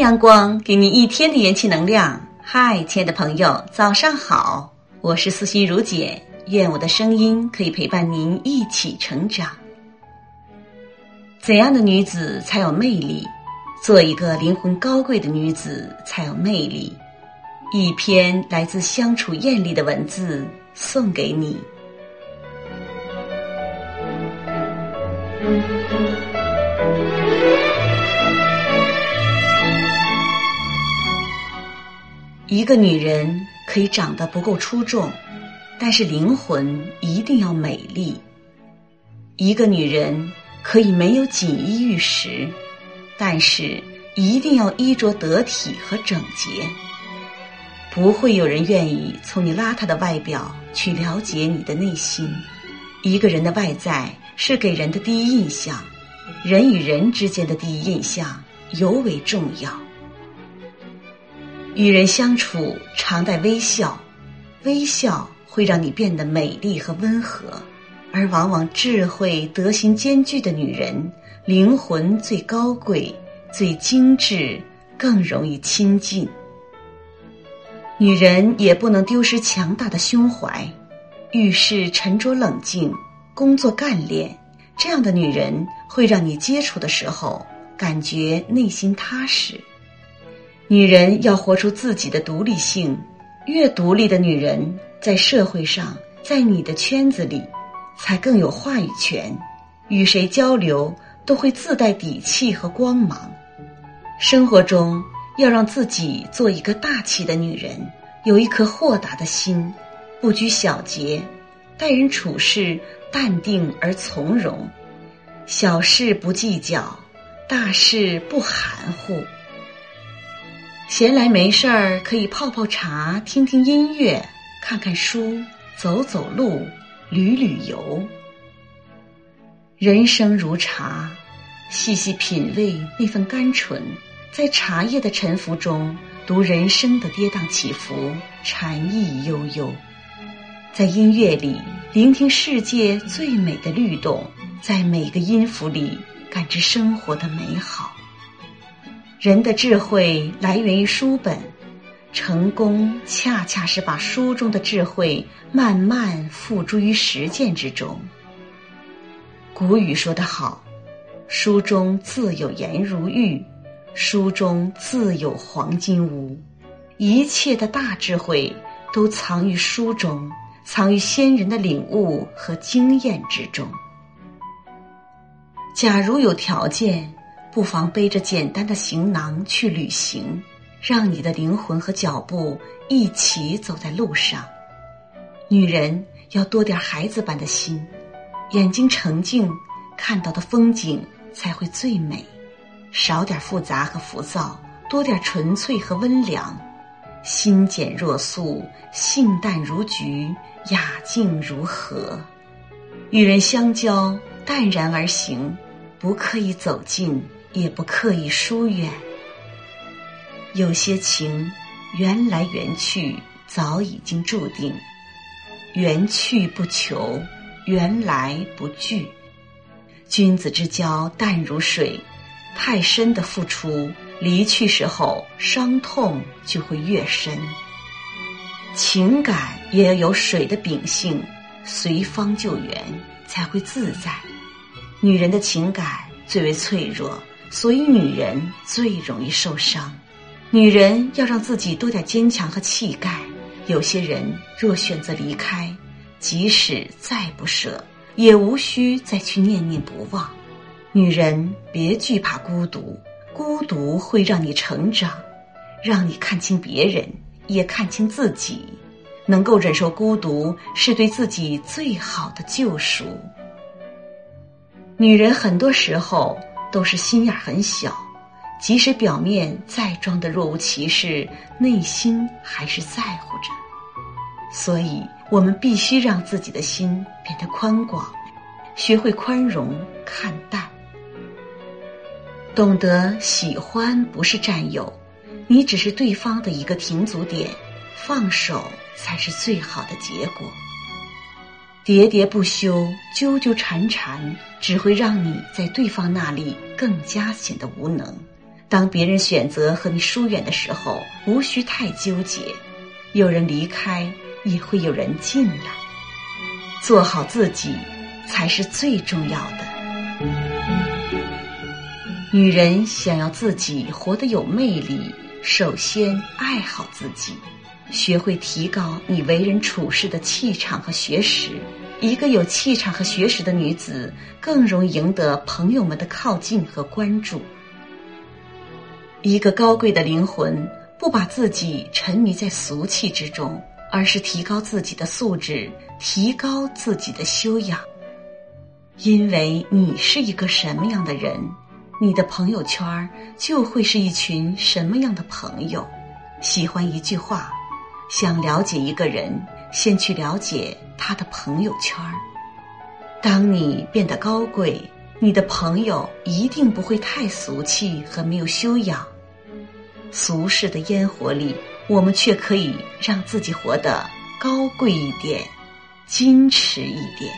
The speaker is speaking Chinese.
阳光，给你一天的元气能量。嗨，亲爱的朋友，早上好！我是思心如姐，愿我的声音可以陪伴您一起成长。怎样的女子才有魅力？做一个灵魂高贵的女子才有魅力。一篇来自相处艳丽的文字送给你。一个女人可以长得不够出众，但是灵魂一定要美丽。一个女人可以没有锦衣玉食，但是一定要衣着得体和整洁。不会有人愿意从你邋遢的外表去了解你的内心。一个人的外在是给人的第一印象，人与人之间的第一印象尤为重要。与人相处，常带微笑，微笑会让你变得美丽和温和。而往往智慧、德行兼具的女人，灵魂最高贵、最精致，更容易亲近。女人也不能丢失强大的胸怀，遇事沉着冷静，工作干练。这样的女人会让你接触的时候感觉内心踏实。女人要活出自己的独立性，越独立的女人，在社会上，在你的圈子里，才更有话语权，与谁交流都会自带底气和光芒。生活中要让自己做一个大气的女人，有一颗豁达的心，不拘小节，待人处事淡定而从容，小事不计较，大事不含糊。闲来没事儿，可以泡泡茶，听听音乐，看看书，走走路，旅旅游。人生如茶，细细品味那份甘醇，在茶叶的沉浮中读人生的跌宕起伏，禅意悠悠。在音乐里聆听世界最美的律动，在每个音符里感知生活的美好。人的智慧来源于书本，成功恰恰是把书中的智慧慢慢付诸于实践之中。古语说得好：“书中自有颜如玉，书中自有黄金屋。”一切的大智慧都藏于书中，藏于先人的领悟和经验之中。假如有条件。不妨背着简单的行囊去旅行，让你的灵魂和脚步一起走在路上。女人要多点孩子般的心，眼睛澄净，看到的风景才会最美。少点复杂和浮躁，多点纯粹和温良。心简若素，性淡如菊，雅静如荷。与人相交，淡然而行，不刻意走近。也不刻意疏远，有些情缘来缘去，早已经注定。缘去不求，缘来不拒。君子之交淡如水，太深的付出，离去时候伤痛就会越深。情感也要有水的秉性，随方就圆才会自在。女人的情感最为脆弱。所以，女人最容易受伤。女人要让自己多点坚强和气概。有些人若选择离开，即使再不舍，也无需再去念念不忘。女人别惧怕孤独，孤独会让你成长，让你看清别人，也看清自己。能够忍受孤独，是对自己最好的救赎。女人很多时候。都是心眼很小，即使表面再装的若无其事，内心还是在乎着。所以，我们必须让自己的心变得宽广，学会宽容看淡，懂得喜欢不是占有，你只是对方的一个停足点，放手才是最好的结果。喋喋不休，纠纠缠缠，只会让你在对方那里更加显得无能，当别人选择和你疏远的时候，无需太纠结。有人离开，也会有人进来。做好自己，才是最重要的。女人想要自己活得有魅力，首先爱好自己，学会提高你为人处事的气场和学识。一个有气场和学识的女子，更容易赢得朋友们的靠近和关注。一个高贵的灵魂，不把自己沉迷在俗气之中，而是提高自己的素质，提高自己的修养。因为你是一个什么样的人，你的朋友圈就会是一群什么样的朋友。喜欢一句话，想了解一个人，先去了解他的朋友圈。当你变得高贵。你的朋友一定不会太俗气和没有修养。俗世的烟火里，我们却可以让自己活得高贵一点，矜持一点。